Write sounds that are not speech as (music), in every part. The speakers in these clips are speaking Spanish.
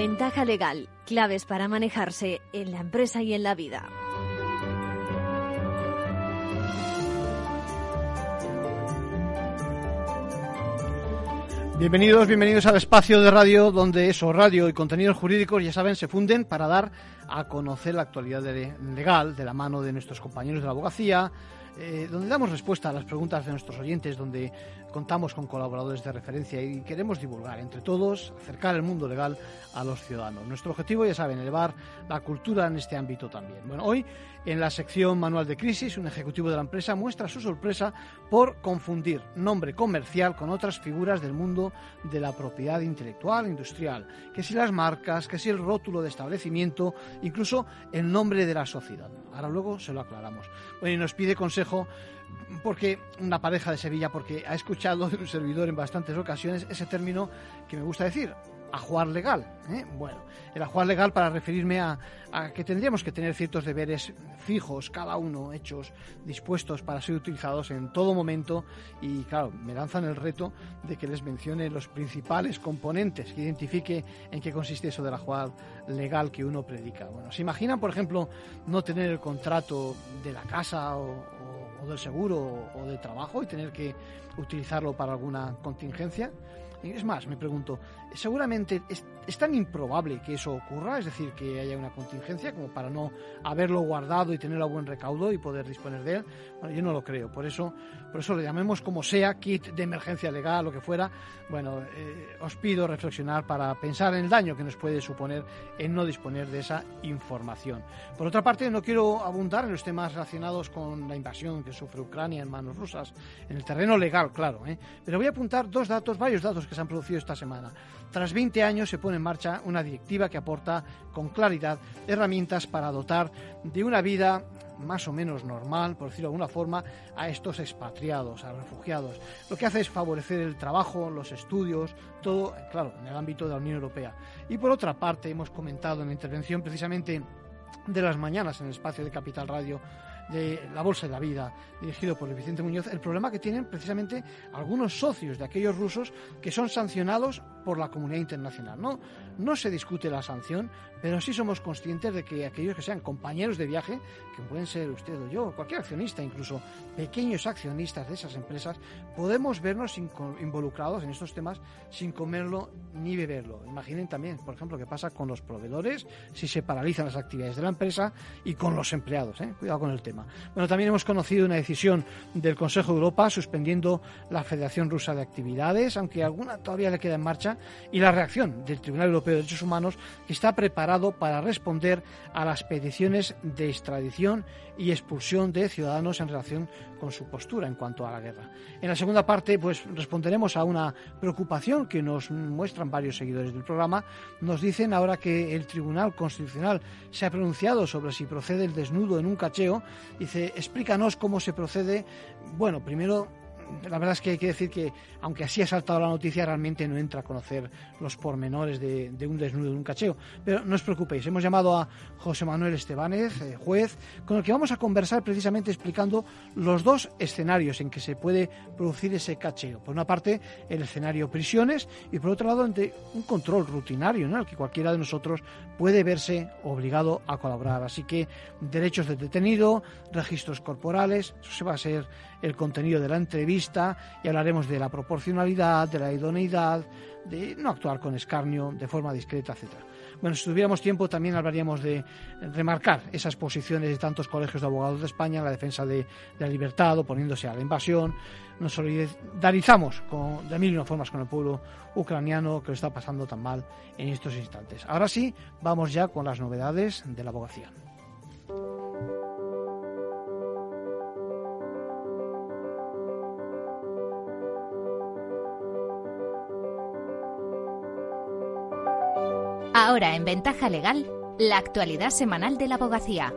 Ventaja legal, claves para manejarse en la empresa y en la vida. Bienvenidos, bienvenidos al espacio de radio donde eso, radio y contenidos jurídicos, ya saben, se funden para dar a conocer la actualidad legal de la mano de nuestros compañeros de la abogacía, eh, donde damos respuesta a las preguntas de nuestros oyentes, donde contamos con colaboradores de referencia y queremos divulgar entre todos, acercar el mundo legal a los ciudadanos. Nuestro objetivo, ya saben, elevar la cultura en este ámbito también. Bueno, hoy en la sección Manual de Crisis, un ejecutivo de la empresa muestra su sorpresa por confundir nombre comercial con otras figuras del mundo de la propiedad intelectual industrial, que si las marcas, que si el rótulo de establecimiento, incluso el nombre de la sociedad. Ahora luego se lo aclaramos. Bueno, y nos pide consejo porque una pareja de Sevilla, porque ha escuchado de un servidor en bastantes ocasiones ese término que me gusta decir, ajuar legal. ¿eh? Bueno, el ajuar legal para referirme a, que tendríamos que tener ciertos deberes fijos, cada uno hechos, dispuestos para ser utilizados en todo momento y claro, me lanzan el reto de que les mencione los principales componentes, que identifique en qué consiste eso del ajuar legal que uno predica. Bueno, ¿se imaginan, por ejemplo, no tener el contrato de la casa o, o del seguro o de trabajo y tener que utilizarlo para alguna contingencia? Es más, me pregunto, seguramente es, tan improbable que eso ocurra, es decir, que haya una contingencia como para no haberlo guardado y tenerlo a buen recaudo y poder disponer de él. Bueno, yo no lo creo, por eso, por eso le llamemos como sea, kit de emergencia legal, lo que fuera. Bueno, eh, os pido reflexionar para pensar en el daño que nos puede suponer en no disponer de esa información. Por otra parte, no quiero abundar en los temas relacionados con la invasión que sufre Ucrania en manos rusas, en el terreno legal, claro, ¿eh? pero voy a apuntar dos datos, varios datos que se han producido esta semana. Tras 20 años se pone en marcha una directiva que aporta con claridad herramientas para dotar de una vida más o menos normal, por decirlo de alguna forma, a estos expatriados, a refugiados. Lo que hace es favorecer el trabajo, los estudios, todo, claro, en el ámbito de la Unión Europea. Y por otra parte, hemos comentado en la intervención precisamente de las mañanas en el espacio de Capital Radio de la Bolsa de la Vida, dirigido por Vicente Muñoz, el problema que tienen precisamente algunos socios de aquellos rusos que son sancionados por la comunidad internacional. No, no se discute la sanción, pero sí somos conscientes de que aquellos que sean compañeros de viaje, que pueden ser usted o yo, cualquier accionista, incluso pequeños accionistas de esas empresas, podemos vernos involucrados en estos temas sin comerlo ni beberlo. Imaginen también, por ejemplo, qué pasa con los proveedores si se paralizan las actividades de la empresa y con los empleados. ¿eh? Cuidado con el tema. Bueno, también hemos conocido una decisión del Consejo de Europa suspendiendo la Federación Rusa de Actividades, aunque alguna todavía le queda en marcha, y la reacción del Tribunal Europeo de Derechos Humanos, que está preparado para responder a las peticiones de extradición y expulsión de ciudadanos en relación con su postura en cuanto a la guerra. En la segunda parte, pues responderemos a una preocupación que nos muestran varios seguidores del programa. Nos dicen ahora que el Tribunal Constitucional se ha pronunciado sobre si procede el desnudo en un cacheo. Dice, explícanos cómo se procede. Bueno, primero la verdad es que hay que decir que, aunque así ha saltado la noticia, realmente no entra a conocer los pormenores de, un desnudo, de un cacheo. Pero no os preocupéis, hemos llamado a José Manuel Estebanez, eh, juez, con el que vamos a conversar precisamente explicando los dos escenarios en que se puede producir ese cacheo. Por una parte, el escenario prisiones y por otro lado, un control rutinario, en el que cualquiera de nosotros puede verse obligado a colaborar. Así que derechos del detenido, registros corporales, eso se va a ser el contenido de la entrevista y hablaremos de la proporcionalidad, de la idoneidad, de no actuar con escarnio, de forma discreta, etc. Bueno, si tuviéramos tiempo también hablaríamos de remarcar esas posiciones de tantos colegios de abogados de España en la defensa de, la libertad, oponiéndose a la invasión. Nos solidarizamos con, de mil y una formas con el pueblo ucraniano que lo está pasando tan mal en estos instantes. Ahora sí, vamos ya con las novedades de la abogacía. Ahora en Ventaja Legal, la actualidad semanal de la abogacía.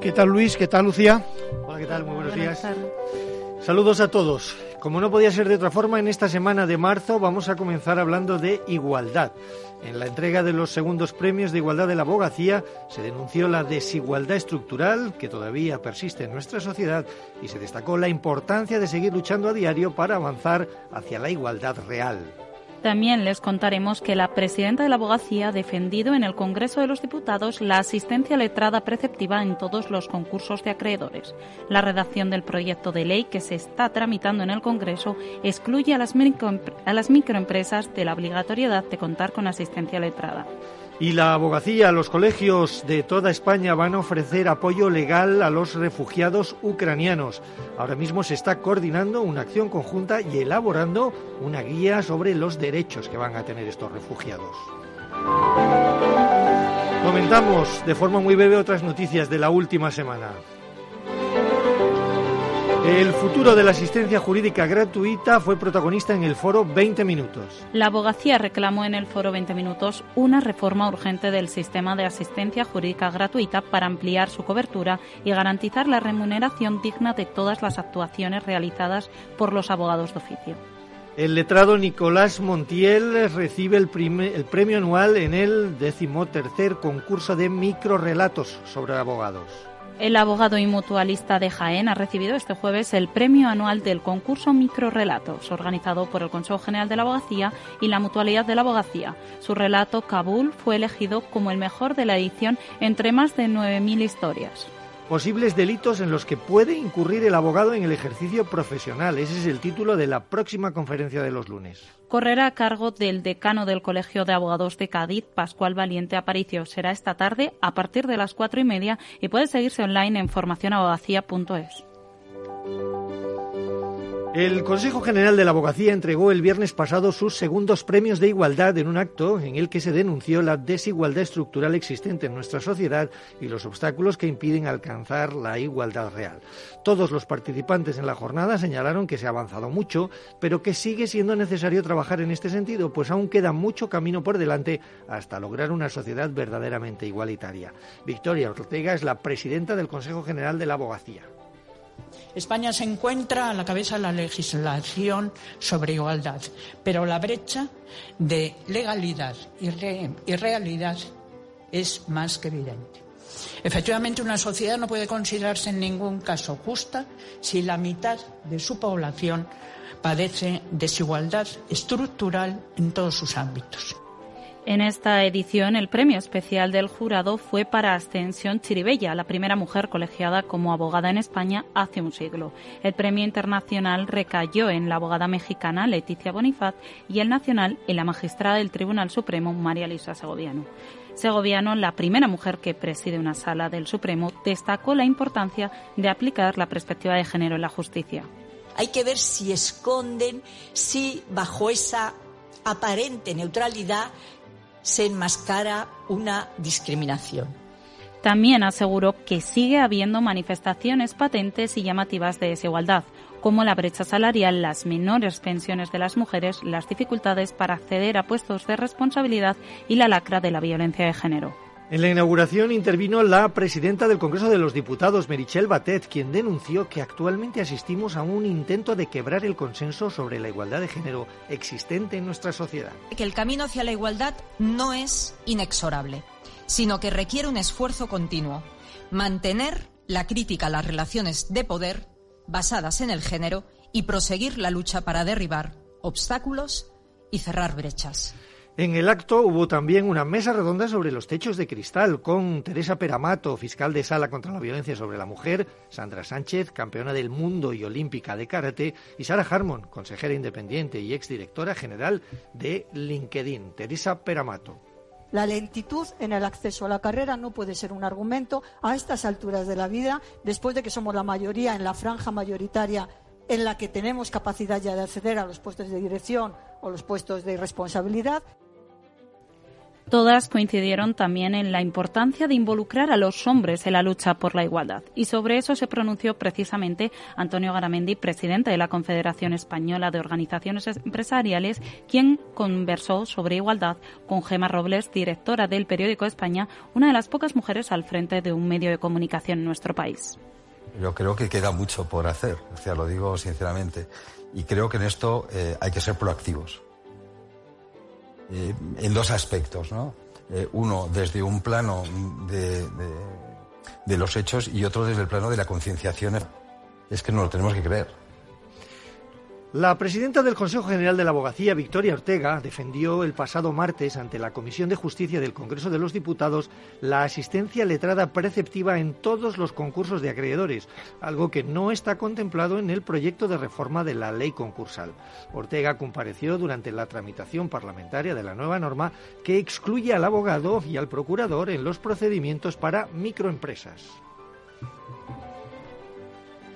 ¿Qué tal Luis? ¿Qué tal Lucía? Hola, ¿qué tal? Muy buenos días. Saludos a todos. Como no podía ser de otra forma, en esta semana de marzo vamos a comenzar hablando de igualdad. En la entrega de los segundos premios de igualdad de la abogacía se denunció la desigualdad estructural que todavía persiste en nuestra sociedad y se destacó la importancia de seguir luchando a diario para avanzar hacia la igualdad real. También les contaremos que la presidenta de la abogacía ha defendido en el Congreso de los Diputados la asistencia letrada preceptiva en todos los concursos de acreedores. La redacción del proyecto de ley que se está tramitando en el Congreso excluye a las, microempresas de la obligatoriedad de contar con asistencia letrada. Y la abogacía, los colegios de toda España van a ofrecer apoyo legal a los refugiados ucranianos. Ahora mismo se está coordinando una acción conjunta y elaborando una guía sobre los derechos que van a tener estos refugiados. Comentamos de forma muy breve otras noticias de la última semana. El futuro de la asistencia jurídica gratuita fue protagonista en el foro 20 Minutos. La abogacía reclamó en el foro 20 Minutos una reforma urgente del sistema de asistencia jurídica gratuita para ampliar su cobertura y garantizar la remuneración digna de todas las actuaciones realizadas por los abogados de oficio. El letrado Nicolás Montiel recibe el, el premio anual en el decimotercer concurso de microrelatos sobre abogados. El abogado y mutualista de Jaén ha recibido este jueves el premio anual del concurso Microrelatos, organizado por el Consejo General de la Abogacía y la Mutualidad de la Abogacía. Su relato, Kabul, fue elegido como el mejor de la edición entre más de 9.000 historias posibles delitos en los que puede incurrir el abogado en el ejercicio profesional. Ese es el título de la próxima conferencia de los lunes. Correrá a cargo del decano del Colegio de Abogados de Cádiz, Pascual Valiente Aparicio. Será esta tarde a partir de las cuatro y media y puede seguirse online en formacionabogacía.es. El Consejo General de la Abogacía entregó el viernes pasado sus segundos premios de igualdad en un acto en el que se denunció la desigualdad estructural existente en nuestra sociedad y los obstáculos que impiden alcanzar la igualdad real. Todos los participantes en la jornada señalaron que se ha avanzado mucho, pero que sigue siendo necesario trabajar en este sentido, pues aún queda mucho camino por delante hasta lograr una sociedad verdaderamente igualitaria. Victoria Ortega es la presidenta del Consejo General de la Abogacía. España se encuentra a la cabeza de la legislación sobre igualdad, pero la brecha de legalidad y, realidad es más que evidente. Efectivamente, una sociedad no puede considerarse en ningún caso justa si la mitad de su población padece desigualdad estructural en todos sus ámbitos. En esta edición, el premio especial del jurado fue para Ascensión Chiribella, la primera mujer colegiada como abogada en España hace un siglo. El premio internacional recayó en la abogada mexicana Leticia Bonifaz y el nacional en la magistrada del Tribunal Supremo María Luisa Segoviano. Segoviano, la primera mujer que preside una sala del Supremo, destacó la importancia de aplicar la perspectiva de género en la justicia. Hay que ver si esconden, si bajo esa aparente neutralidad se enmascara una discriminación. También aseguró que sigue habiendo manifestaciones patentes y llamativas de desigualdad, como la brecha salarial, las menores pensiones de las mujeres, las dificultades para acceder a puestos de responsabilidad y la lacra de la violencia de género. En la inauguración intervino la presidenta del Congreso de los Diputados, Merichel Batet, quien denunció que actualmente asistimos a un intento de quebrar el consenso sobre la igualdad de género existente en nuestra sociedad. Que el camino hacia la igualdad no es inexorable, sino que requiere un esfuerzo continuo. Mantener la crítica a las relaciones de poder basadas en el género y proseguir la lucha para derribar obstáculos y cerrar brechas. En el acto hubo también una mesa redonda sobre los techos de cristal con Teresa Peramato, fiscal de sala contra la violencia sobre la mujer, Sandra Sánchez, campeona del mundo y olímpica de karate, y Sara Harmon, consejera independiente y exdirectora general de LinkedIn. Teresa Peramato. La lentitud en el acceso a la carrera no puede ser un argumento a estas alturas de la vida, después de que somos la mayoría en la franja mayoritaria en la que tenemos capacidad ya de acceder a los puestos de dirección o los puestos de responsabilidad. Todas coincidieron también en la importancia de involucrar a los hombres en la lucha por la igualdad. Y sobre eso se pronunció precisamente Antonio Garamendi, presidente de la Confederación Española de Organizaciones Empresariales, quien conversó sobre igualdad con Gema Robles, directora del periódico España, una de las pocas mujeres al frente de un medio de comunicación en nuestro país. Yo creo que queda mucho por hacer, o sea, lo digo sinceramente. Y creo que en esto eh, hay que ser proactivos. Eh, en dos aspectos, ¿no? Eh, uno desde un plano de, de, los hechos y otro desde el plano de la concienciación. Es que no lo tenemos que creer. La presidenta del Consejo General de la Abogacía, Victoria Ortega, defendió el pasado martes ante la Comisión de Justicia del Congreso de los Diputados la asistencia letrada preceptiva en todos los concursos de acreedores, algo que no está contemplado en el proyecto de reforma de la ley concursal. Ortega compareció durante la tramitación parlamentaria de la nueva norma que excluye al abogado y al procurador en los procedimientos para microempresas.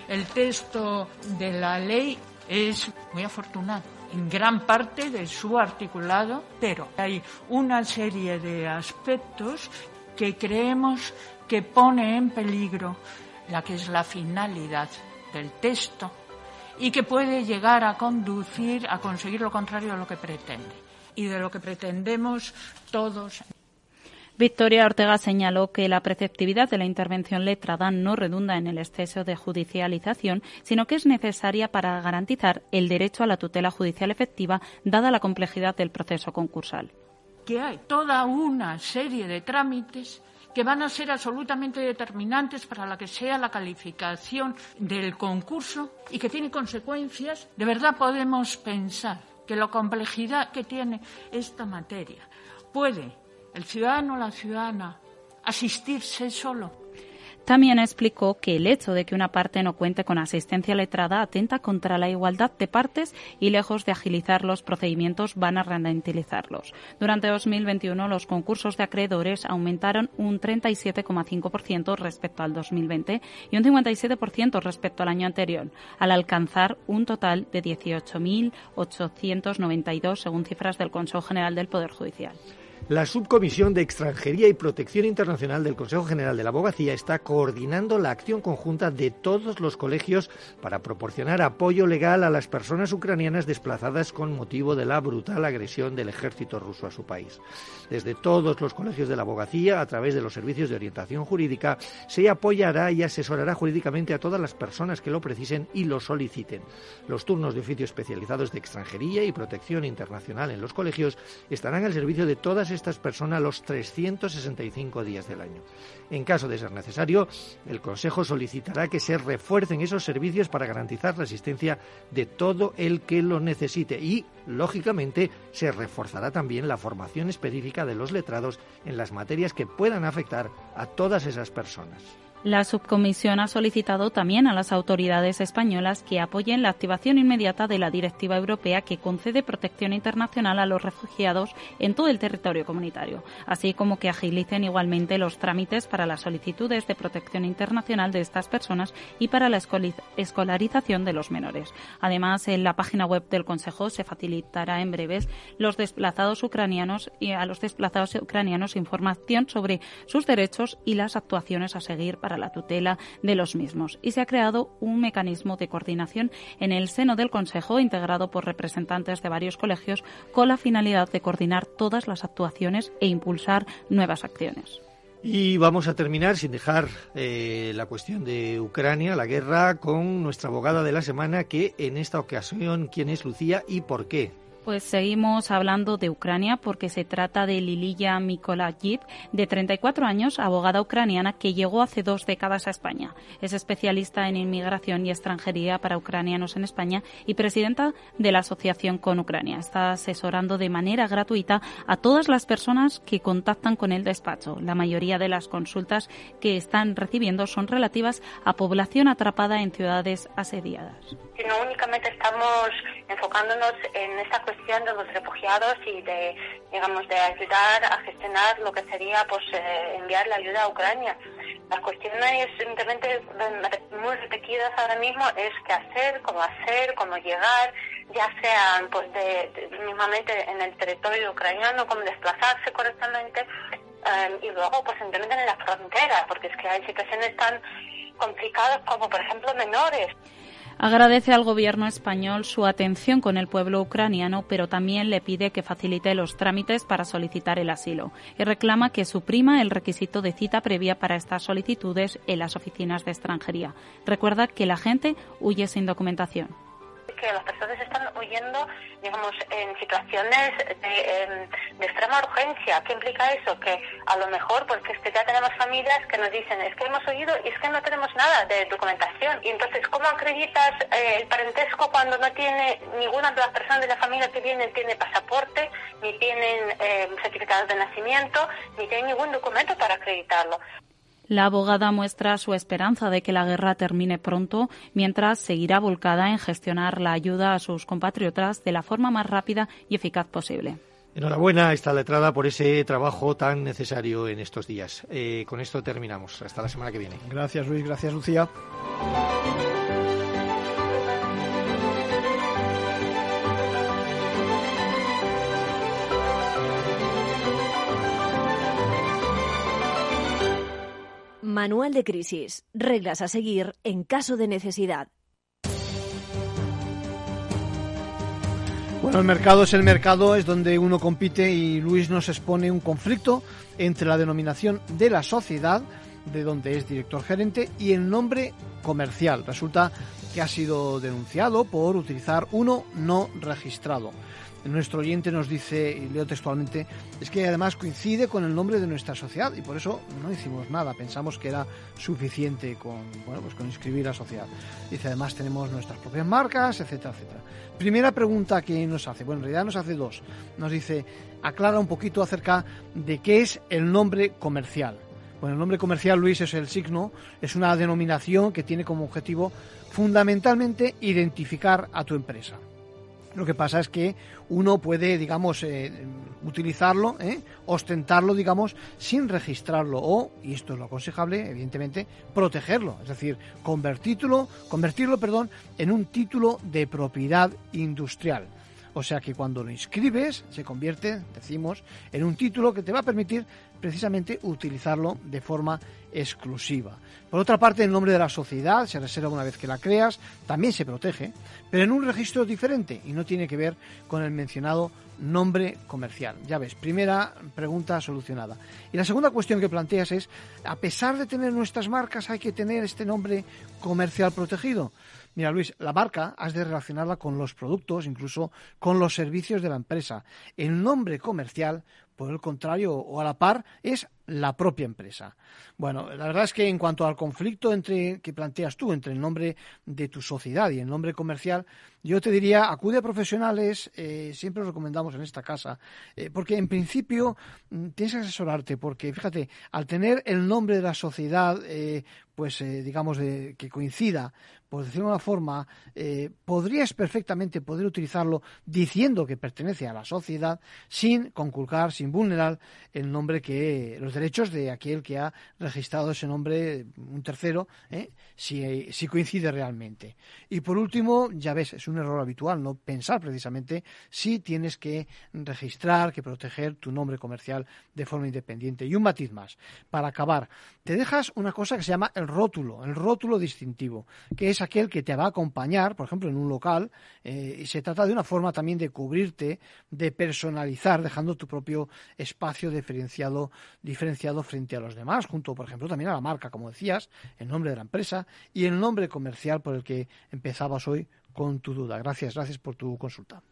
El texto de la ley es muy afortunado en gran parte de su articulado, pero hay una serie de aspectos que creemos que pone en peligro la que es la finalidad del texto y que puede llegar a conducir a conseguir lo contrario de lo que pretende. Y de lo que pretendemos todos Victoria Ortega señaló que la preceptividad de la intervención letrada no redunda en el exceso de judicialización, sino que es necesaria para garantizar el derecho a la tutela judicial efectiva, dada la complejidad del proceso concursal. Que hay toda una serie de trámites que van a ser absolutamente determinantes para la que sea la calificación del concurso y que tienen consecuencias. De verdad podemos pensar que la complejidad que tiene esta materia puede el ciudadano la ciudadana asistirse solo. También explicó que el hecho de que una parte no cuente con asistencia letrada atenta contra la igualdad de partes y lejos de agilizar los procedimientos van a ralentizarlos. Durante 2021 los concursos de acreedores aumentaron un 37,5% respecto al 2020 y un 57% respecto al año anterior, al alcanzar un total de 18.892 según cifras del Consejo General del Poder Judicial. La Subcomisión de Extranjería y Protección Internacional del Consejo General de la Abogacía está coordinando la acción conjunta de todos los colegios para proporcionar apoyo legal a las personas ucranianas desplazadas con motivo de la brutal agresión del ejército ruso a su país. Desde todos los colegios de la abogacía, a través de los servicios de orientación jurídica, se apoyará y asesorará jurídicamente a todas las personas que lo precisen y lo soliciten. Los turnos de oficio especializados de extranjería y protección internacional en los colegios estarán al servicio de todas estas personas los 365 días del año. En caso de ser necesario, el Consejo solicitará que se refuercen esos servicios para garantizar la asistencia de todo el que lo necesite y, lógicamente, se reforzará también la formación específica de los letrados en las materias que puedan afectar a todas esas personas. La subcomisión ha solicitado también a las autoridades españolas que apoyen la activación inmediata de la Directiva Europea que concede protección internacional a los refugiados en todo el territorio comunitario, así como que agilicen igualmente los trámites para las solicitudes de protección internacional de estas personas y para la escolarización de los menores. Además, en la página web del Consejo se facilitará en breves los desplazados ucranianos y a los desplazados ucranianos información sobre sus derechos y las actuaciones a seguir para la tutela de los mismos. Y se ha creado un mecanismo de coordinación en el seno del Consejo, integrado por representantes de varios colegios, con la finalidad de coordinar todas las actuaciones e impulsar nuevas acciones. Y vamos a terminar, sin dejar eh, la cuestión de Ucrania, la guerra, con nuestra abogada de la semana, que en esta ocasión, ¿quién es Lucía y por qué? Pues seguimos hablando de Ucrania porque se trata de Liliya Mikolayiv, de 34 años, abogada ucraniana que llegó hace dos décadas a España. Es especialista en inmigración y extranjería para ucranianos en España y presidenta de la Asociación con Ucrania. Está asesorando de manera gratuita a todas las personas que contactan con el despacho. La mayoría de las consultas que están recibiendo son relativas a población atrapada en ciudades asediadas. No únicamente estamos enfocándonos en esta cuestión de los refugiados y de, digamos, de ayudar a gestionar lo que sería, pues, eh, enviar la ayuda a Ucrania. Las cuestiones simplemente muy repetidas ahora mismo es qué hacer, cómo hacer, cómo llegar, ya sea pues de, mismamente en el territorio ucraniano, cómo desplazarse correctamente eh, y luego pues simplemente en la frontera, porque es que hay situaciones tan complicadas como por ejemplo menores. Agradece al gobierno español su atención con el pueblo ucraniano, pero también le pide que facilite los trámites para solicitar el asilo y reclama que suprima el requisito de cita previa para estas solicitudes en las oficinas de extranjería. Recuerda que la gente huye sin documentación que las personas están huyendo, digamos, en situaciones de, em, de, extrema urgencia. ¿Qué implica eso? Que a lo mejor, porque ya tenemos familias que nos dicen, es que hemos oído y es que no tenemos nada de documentación. Y entonces, ¿cómo acreditas eh, el parentesco cuando no tiene ninguna de las personas de la familia que vienen tiene pasaporte, ni tienen eh, certificado de nacimiento, ni tienen ningún documento para acreditarlo? La abogada muestra su esperanza de que la guerra termine pronto, mientras seguirá volcada en gestionar la ayuda a sus compatriotas de la forma más rápida y eficaz posible. Enhorabuena a esta letrada por ese trabajo tan necesario en estos días. Eh, con esto terminamos. Hasta la semana que viene. Gracias Luis, gracias Lucía. Manual de crisis. Reglas a seguir en caso de necesidad. Bueno, el mercado es el mercado, es donde uno compite y Luis nos expone un conflicto entre la denominación de la sociedad, de donde es director gerente, y el nombre comercial. Resulta que ha sido denunciado por utilizar uno no registrado nuestro oyente nos dice, y leo textualmente, es que además coincide con el nombre de nuestra sociedad y por eso no hicimos nada, pensamos que era suficiente con, bueno, pues con inscribir la sociedad. Dice, además tenemos nuestras propias marcas, etcétera, etcétera. Primera pregunta que nos hace, bueno, en realidad nos hace dos. Nos dice, aclara un poquito acerca de qué es el nombre comercial. Bueno, el nombre comercial, Luis, es el signo, es una denominación que tiene como objetivo fundamentalmente identificar a tu empresa. Lo que pasa es que uno puede, digamos, eh, utilizarlo, eh, ostentarlo, digamos, sin registrarlo o, y esto es lo aconsejable, evidentemente, protegerlo, es decir, convertirlo, convertirlo, perdón, en un título de propiedad industrial. O sea que cuando lo inscribes se convierte, decimos, en un título que te va a permitir precisamente utilizarlo de forma exclusiva. Por otra parte, el nombre de la sociedad se reserva una vez que la creas, también se protege, pero en un registro diferente y no tiene que ver con el mencionado nombre comercial. Ya ves, primera pregunta solucionada. Y la segunda cuestión que planteas es, a pesar de tener nuestras marcas, hay que tener este nombre comercial protegido. Mira, Luis, la marca has de relacionarla con los productos, incluso con los servicios de la empresa. El nombre comercial por el contrario, o a la par, es la propia empresa. Bueno, la verdad es que en cuanto al conflicto entre que planteas tú entre el nombre de tu sociedad y el nombre comercial, yo te diría acude a profesionales, eh, siempre lo recomendamos en esta casa, eh, porque en principio mm, tienes que asesorarte, porque fíjate, al tener el nombre de la sociedad, eh, pues digamos de, que coincida por decirlo de una forma, eh, podrías perfectamente poder utilizarlo diciendo que pertenece a la sociedad sin conculcar, sin vulnerar el nombre que, los derechos de aquel que ha registrado ese nombre, un tercero, eh, si, si coincide realmente. Y por último, ya ves, es un error habitual no pensar precisamente si tienes que registrar, que proteger tu nombre comercial de forma independiente. Y un matiz más, para acabar, te dejas una cosa que se llama el rótulo, el rótulo distintivo, que es aquel que te va a acompañar, por ejemplo, en un local, eh, y se trata de una forma también de cubrirte, de personalizar, dejando tu propio espacio diferenciado, diferenciado frente a los demás, junto, por ejemplo, también a la marca, como decías, el nombre de la empresa y el nombre comercial por el que empezabas hoy con tu duda. Gracias, gracias por tu consulta.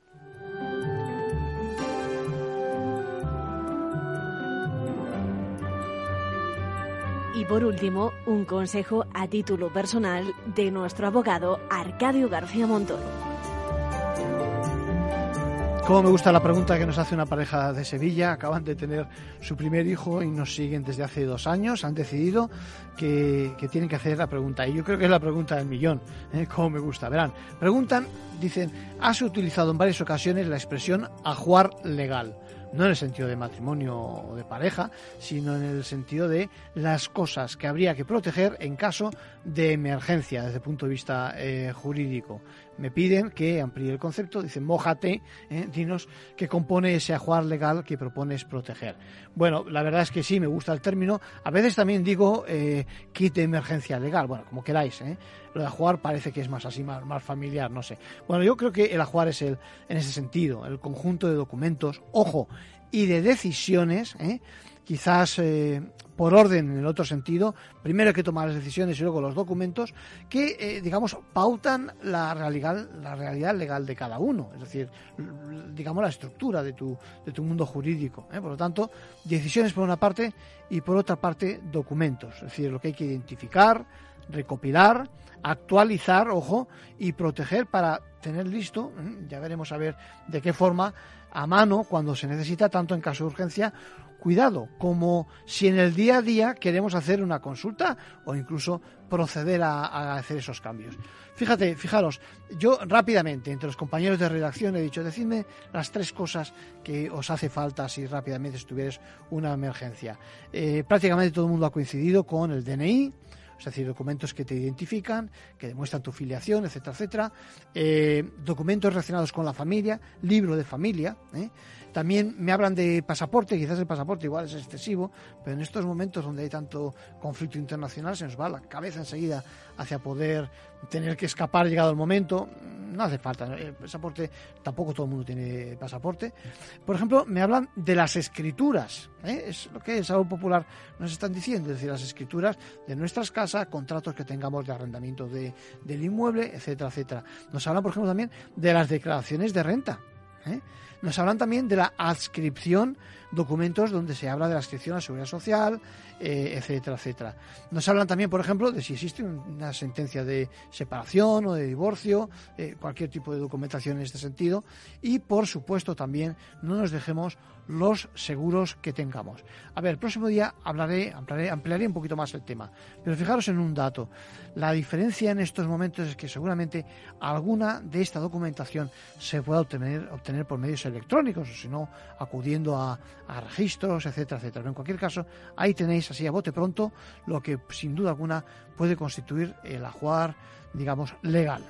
Y por último, un consejo a título personal de nuestro abogado Arcadio García Montoro. Cómo me gusta la pregunta que nos hace una pareja de Sevilla. Acaban de tener su primer hijo y nos siguen desde hace dos años. Han decidido que, tienen que hacer la pregunta. Y yo creo que es la pregunta del millón. ¿eh? Cómo me gusta. Verán, preguntan, dicen, ¿has utilizado en varias ocasiones la expresión ajuar legal? No en el sentido de matrimonio o de pareja, sino en el sentido de las cosas que habría que proteger en caso de emergencia desde el punto de vista eh, jurídico. Me piden que amplíe el concepto, dicen, mojate, eh, dinos qué compone ese ajuar legal que propones proteger. Bueno, la verdad es que sí, me gusta el término. A veces también digo eh, kit de emergencia legal, bueno, como queráis. ¿eh? Lo de ajuar parece que es más así, más, más familiar, no sé. Bueno, yo creo que el ajuar es el, en ese sentido, el conjunto de documentos, ojo, y de decisiones, ¿eh? quizás por orden en el otro sentido. Primero hay que tomar las decisiones y luego los documentos que, eh, digamos, pautan la realidad, la realidad legal de cada uno, es decir, digamos, la estructura de tu, de tu mundo jurídico. ¿eh? Por lo tanto, decisiones por una parte y por otra parte documentos, es decir, lo que hay que identificar, recopilar, actualizar, ojo, y proteger para tener listo, ¿eh? ya veremos a ver de qué forma, a mano cuando se necesita, tanto en caso de urgencia cuidado, como si en el día a día queremos hacer una consulta o incluso proceder a, hacer esos cambios. Fíjate, fijaros, yo rápidamente entre los compañeros de redacción he dicho, decidme las tres cosas que os hace falta si rápidamente estuvierais una emergencia. Eh, prácticamente todo el mundo ha coincidido con el DNI, es decir, documentos que te identifican, que demuestran tu filiación, etcétera, etcétera. Eh, documentos relacionados con la familia, libro de familia. ¿eh? También me hablan de pasaporte, quizás el pasaporte igual es excesivo, pero en estos momentos donde hay tanto conflicto internacional se nos va la cabeza enseguida hacia poder tener que escapar llegado el momento. No hace falta, el pasaporte, tampoco todo el mundo tiene pasaporte. Por ejemplo, me hablan de las escrituras, ¿eh? es lo que el Salud Popular nos están diciendo, es decir, las escrituras de nuestras casas, contratos que tengamos de arrendamiento de, del inmueble, etcétera, etcétera. Nos hablan, por ejemplo, también de las declaraciones de renta. ¿eh? Nos hablan también de la adscripción, documentos donde se habla de la adscripción a la seguridad social, eh, etcétera, etcétera. Nos hablan también, por ejemplo, de si existe una sentencia de separación o de divorcio, eh, cualquier tipo de documentación en este sentido. Y, por supuesto, también no nos dejemos los seguros que tengamos. A ver, el próximo día hablaré, ampliaré, ampliaré un poquito más el tema. Pero fijaros en un dato. La diferencia en estos momentos es que seguramente alguna de esta documentación se pueda obtener, obtener por medios electrónicos, o si no, acudiendo a, a registros, etcétera, etcétera. Pero en cualquier caso, ahí tenéis así a bote pronto lo que sin duda alguna puede constituir el ajuar, digamos, legal.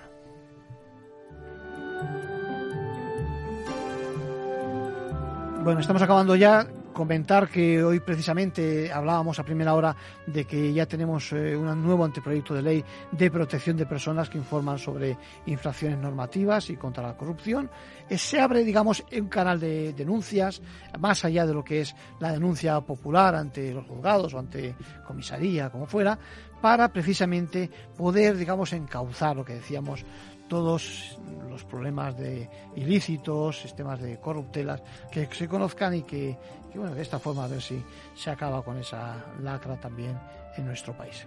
Bueno, estamos acabando ya comentar que hoy precisamente hablábamos a primera hora de que ya tenemos eh, un nuevo anteproyecto de ley de protección de personas que informan sobre infracciones normativas y contra la corrupción. Eh, se abre, digamos, un canal de denuncias, más allá de lo que es la denuncia popular ante los juzgados o ante comisaría, como fuera, para precisamente poder, digamos, encauzar lo que decíamos todos los problemas de ilícitos, sistemas de corruptelas, que se conozcan y que, bueno, de esta forma a ver si se acaba con esa lacra también en nuestro país.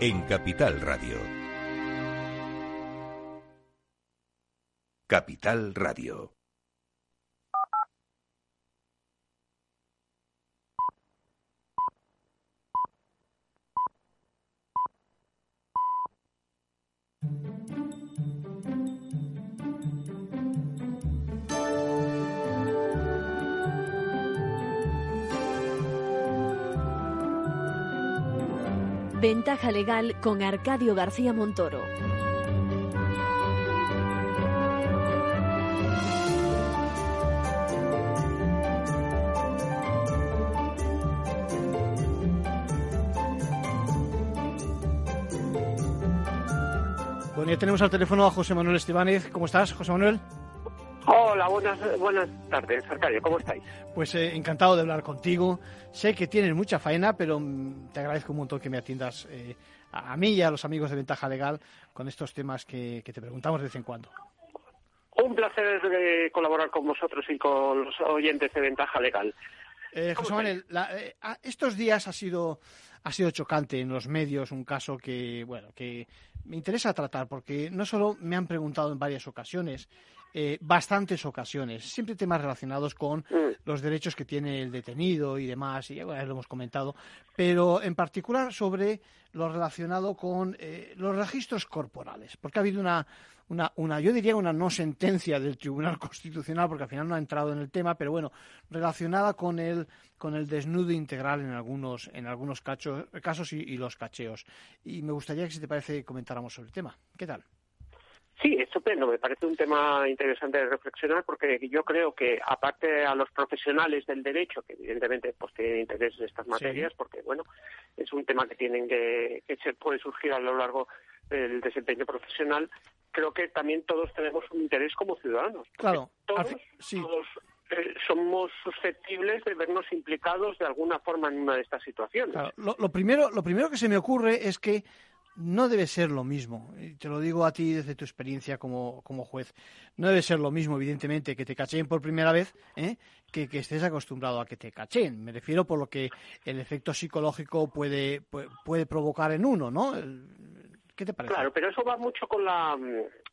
en Capital Radio. Capital Radio. Ventaja legal con Arcadio García Montoro. Bueno, ya tenemos al teléfono a José Manuel Estibánez. ¿Cómo estás, José Manuel? Hola, buenas, buenas tardes, Arcadio, ¿cómo estáis? Pues eh, encantado de hablar contigo. Sé que tienes mucha faena, pero mm, te agradezco un montón que me atiendas eh, a, mí y a los amigos de Ventaja Legal con estos temas que, te preguntamos de vez en cuando. Un placer eh, colaborar con vosotros y con los oyentes de Ventaja Legal. José Manuel, estos días ha sido ha sido chocante en los medios un caso que bueno que me interesa tratar porque no solo me han preguntado en varias ocasiones eh, bastantes ocasiones, siempre temas relacionados con mm. los derechos que tiene el detenido y demás, y lo hemos comentado, pero en particular sobre lo relacionado con eh, los registros corporales, porque ha habido una, una, una, yo diría una no sentencia del Tribunal (laughs) Constitucional, porque al final no ha entrado en el tema, pero bueno, relacionada con el, con el desnudo integral en algunos, en algunos casos y, y los cacheos. Y me gustaría que, si te parece, comentáramos sobre el tema. ¿Qué tal? Sí, estupendo. Me parece un tema interesante de reflexionar porque yo creo que, aparte a los profesionales del derecho, que evidentemente pues tienen interés en estas materias, porque bueno, es un tema que tienen que, que se puede surgir a lo largo del desempeño profesional, creo que también todos tenemos un interés como ciudadanos. Claro. Todos, eh, somos susceptibles de vernos implicados de alguna forma en una de estas situaciones. lo, primero, lo primero que se me ocurre es que no debe ser lo mismo. Y te lo digo a ti desde tu experiencia como, como juez. No debe ser lo mismo, evidentemente, que te cacheen por primera vez ¿eh? que, que estés acostumbrado a que te cacheen. Me refiero por lo que el efecto psicológico puede, puede, provocar en uno, ¿no? ¿Qué te parece? Claro, pero eso va mucho con la.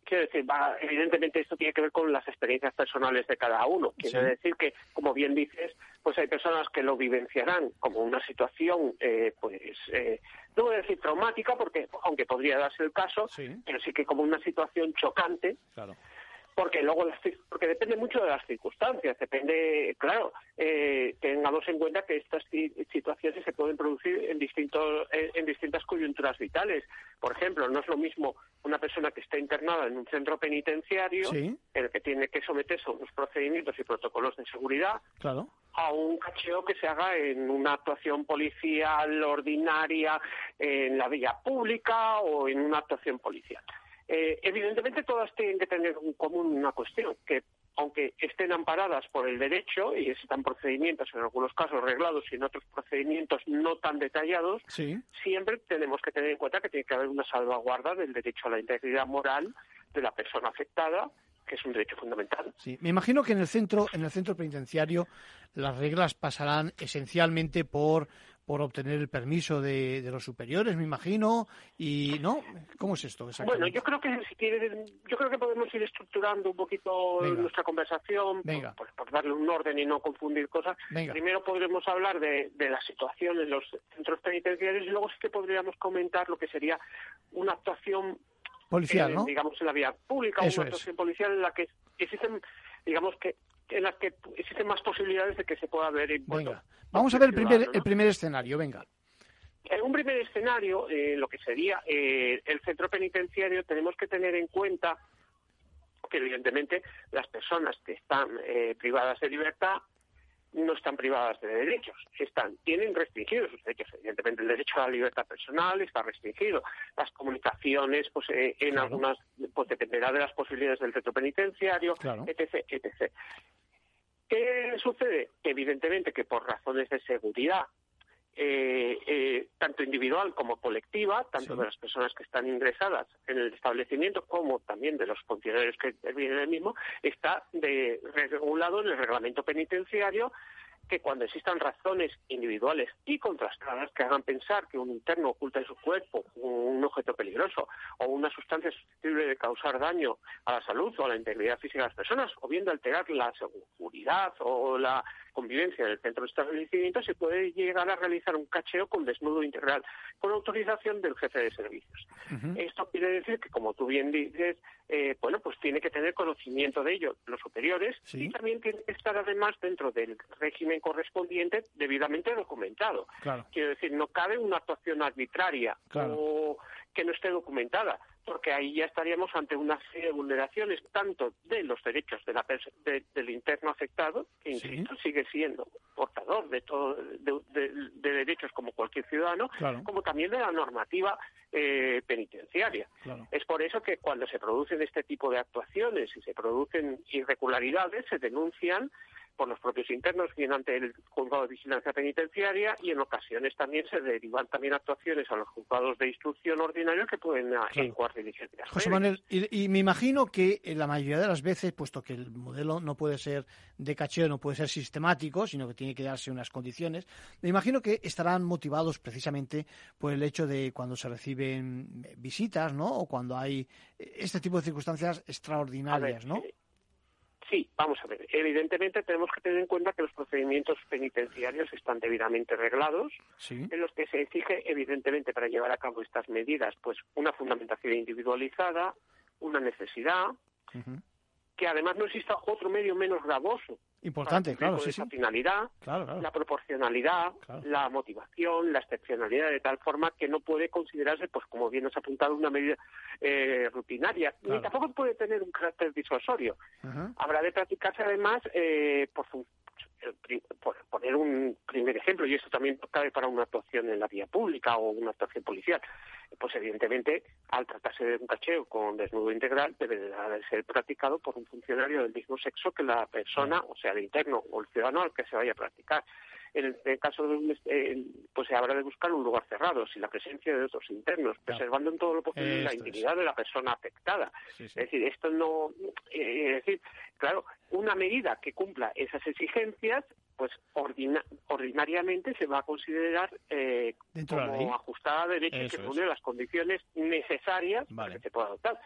Quiero decir, va, evidentemente esto tiene que ver con las experiencias personales de cada uno. Quiere decir que, como bien dices, pues hay personas que lo vivenciarán como una situación, eh, pues, eh, no voy a decir traumática, porque aunque podría darse el caso, pero sí que como una situación chocante. Claro porque luego porque depende mucho de las circunstancias depende claro eh, tengamos en cuenta que estas situaciones se pueden producir en distintos en, distintas coyunturas vitales. Por ejemplo no es lo mismo una persona que está internada en un centro penitenciario en el que tiene que someterse a unos procedimientos y protocolos de seguridad claro. a un cacheo que se haga en una actuación policial ordinaria en la vía pública o en una actuación policial eh, evidentemente todas tienen que tener en común una cuestión, que aunque estén amparadas por el derecho y existan procedimientos en algunos casos reglados y en otros procedimientos no tan detallados, siempre tenemos que tener en cuenta que tiene que haber una salvaguarda del derecho a la integridad moral de la persona afectada que es un derecho fundamental. Sí, me imagino que en el centro, en el centro penitenciario, las reglas pasarán esencialmente por por obtener el permiso de, los superiores, me imagino, y no, ¿cómo es esto? Bueno, yo creo que si yo creo que podemos ir estructurando un poquito nuestra conversación Por, darle un orden y no confundir cosas. Primero podremos hablar de, la situación en los centros penitenciarios y luego sí que podríamos comentar lo que sería una actuación policial, eh, ¿no? Digamos en la vía pública, una actuación policial en la que existen, digamos que en las que existen más posibilidades de que se pueda ver Venga, vamos a ver el primer, el primer escenario, venga. En un primer escenario, eh, lo que sería eh, el centro penitenciario, tenemos que tener en cuenta que evidentemente las personas que están eh, privadas de libertad no están privadas de derechos, están, tienen restringidos sus derechos. Evidentemente, el derecho a la libertad personal está restringido. Las comunicaciones, pues eh, en algunas, pues dependerá de las posibilidades del centro penitenciario, etc, etc. ¿Qué sucede? Evidentemente que por razones de seguridad eh, eh, tanto individual como colectiva, tanto de las personas que están ingresadas en el establecimiento como también de los funcionarios que vienen el mismo, está de, regulado en el reglamento penitenciario que cuando existan razones individuales y contrastadas que hagan pensar que un interno oculta en su cuerpo un objeto peligroso o una sustancia susceptible de causar daño a la salud o a la integridad física de las personas, o bien de alterar la seguridad o la convivencia del centro de establecimiento, se puede llegar a realizar un cacheo con desnudo integral, con autorización del jefe de servicios. Esto quiere decir que, como tú bien dices, eh, bueno, pues tiene que tener conocimiento de ello los superiores y también tiene que estar además dentro del régimen correspondiente debidamente documentado. Quiero decir, no cabe una actuación arbitraria o que no esté documentada porque ahí ya estaríamos ante una serie de vulneraciones tanto de los derechos de la del interno afectado, que insisto, sigue siendo portador de, todo, de, derechos como cualquier ciudadano, como también de la normativa eh, penitenciaria. Es por eso que cuando se producen este tipo de actuaciones y se producen irregularidades, se denuncian por los propios internos, bien ante el juzgado de vigilancia penitenciaria y en ocasiones también se derivan también actuaciones a los juzgados de instrucción ordinarios que pueden incoar diligencias. José Manuel, y, me imagino que en la mayoría de las veces, puesto que el modelo no puede ser de cacheo, no puede ser sistemático, sino que tiene que darse unas condiciones, me imagino que estarán motivados precisamente por el hecho de cuando se reciben visitas, ¿no? O cuando hay este tipo de circunstancias extraordinarias, ¿no? Eh, Sí, vamos a ver. Evidentemente tenemos que tener en cuenta que los procedimientos penitenciarios están debidamente reglados, en los que se exige, evidentemente, para llevar a cabo estas medidas, pues una fundamentación individualizada, una necesidad, que además no exista otro medio menos gravoso Importante, claro, sí, esa finalidad, la proporcionalidad, la motivación, la excepcionalidad, de tal forma que no puede considerarse, pues como bien nos ha apuntado, una medida eh, rutinaria, ni tampoco puede tener un carácter disuasorio. Habrá de practicarse además eh, por, por poner un primer ejemplo, y esto también cabe para una actuación en la vía pública o una actuación policial, pues evidentemente, al tratarse de un cacheo con desnudo integral, deberá de ser practicado por un funcionario del mismo sexo que la persona, o sea, el interno o el ciudadano al que se vaya a practicar. En el, caso de un, eh, pues se habrá de buscar un lugar cerrado, sin la presencia de otros internos, preservando en todo lo posible la intimidad de la persona afectada. Es decir, esto no, eh, es decir, claro, una medida que cumpla esas exigencias, pues ordinariamente se va a considerar eh, como ajustada a derechos que pone las condiciones necesarias para que se pueda adoptar.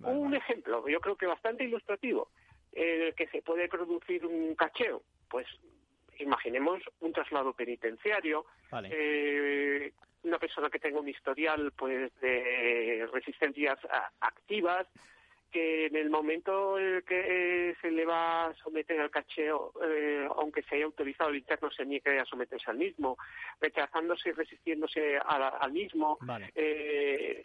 un ejemplo, yo creo que bastante ilustrativo, en el que se puede producir un cacheo, pues imaginemos un traslado penitenciario, eh, una persona que tenga un historial pues de resistencias activas, que en el momento en que se le va a someter al cacheo, eh, aunque se haya autorizado el interno, se niegue a someterse al mismo, rechazándose y resistiéndose al mismo. Eh,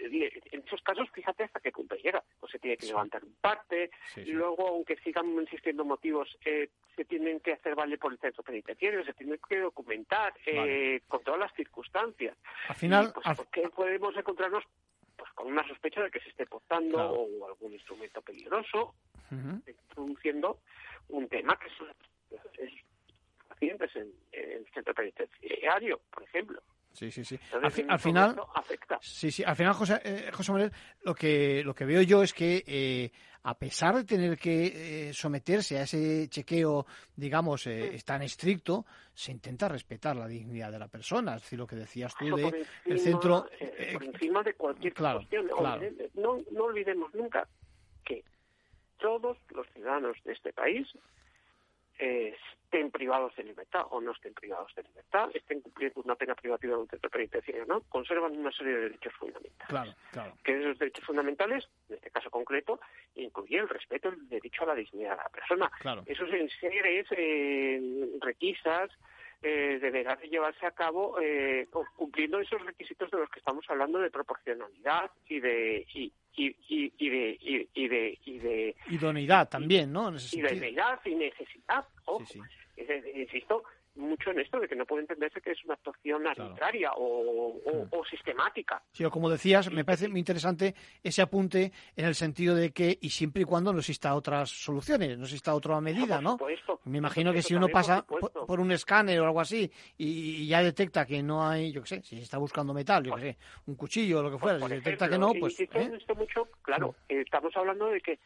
en esos casos, fíjate hasta qué punto llega. Pues se tiene que levantar un parte, luego, aunque sigan existiendo motivos, eh, se tienen que hacer valer por el centro penitenciario, se tienen que documentar con todas las circunstancias. Al final, pues, ¿qué podemos encontrarnos con una sospecha de que se esté portando o algún instrumento peligroso, introduciendo un tema que son pacientes en, el centro penitenciario, por ejemplo. Sí, sí, sí. al, final, afecta. Sí, sí. Al final, José, eh, José Manuel, lo que lo que veo yo es que eh, a pesar de tener que eh, someterse a ese chequeo, digamos, tan estricto, se intenta respetar la dignidad de la persona. Es decir, lo que decías tú de el centro. por encima de cualquier cuestión. No, no olvidemos nunca que todos los ciudadanos de este país estén privados de libertad o no estén privados de libertad, estén cumpliendo una pena privativa de penitenciario, ¿no? Conservan una serie de derechos fundamentales. Claro, claro. Que esos derechos fundamentales, en este caso concreto, incluyen el respeto del derecho a la dignidad de la persona. Claro. Esos seres eh, requisas eh, deberá de llevarse a cabo eh, cumpliendo esos requisitos de los que estamos hablando de proporcionalidad y de y, y, y, de y, de y de idoneidad también, ¿no? Y de idoneidad y necesidad. Ojo. Sí, insisto, mucho en esto de que no puede entenderse que es una actuación arbitraria o, sistemática. Sí, o como decías, me parece muy interesante ese apunte en el sentido de que, y siempre y cuando no exista otras soluciones, no exista otra medida, ¿no? me imagino que si uno pasa por, un escáner o algo así y, ya detecta que no hay, yo qué sé, si se está buscando metal, yo qué sé, un cuchillo o lo que fuera, si detecta que no, pues... ¿eh? mucho, claro, eh, estamos hablando de que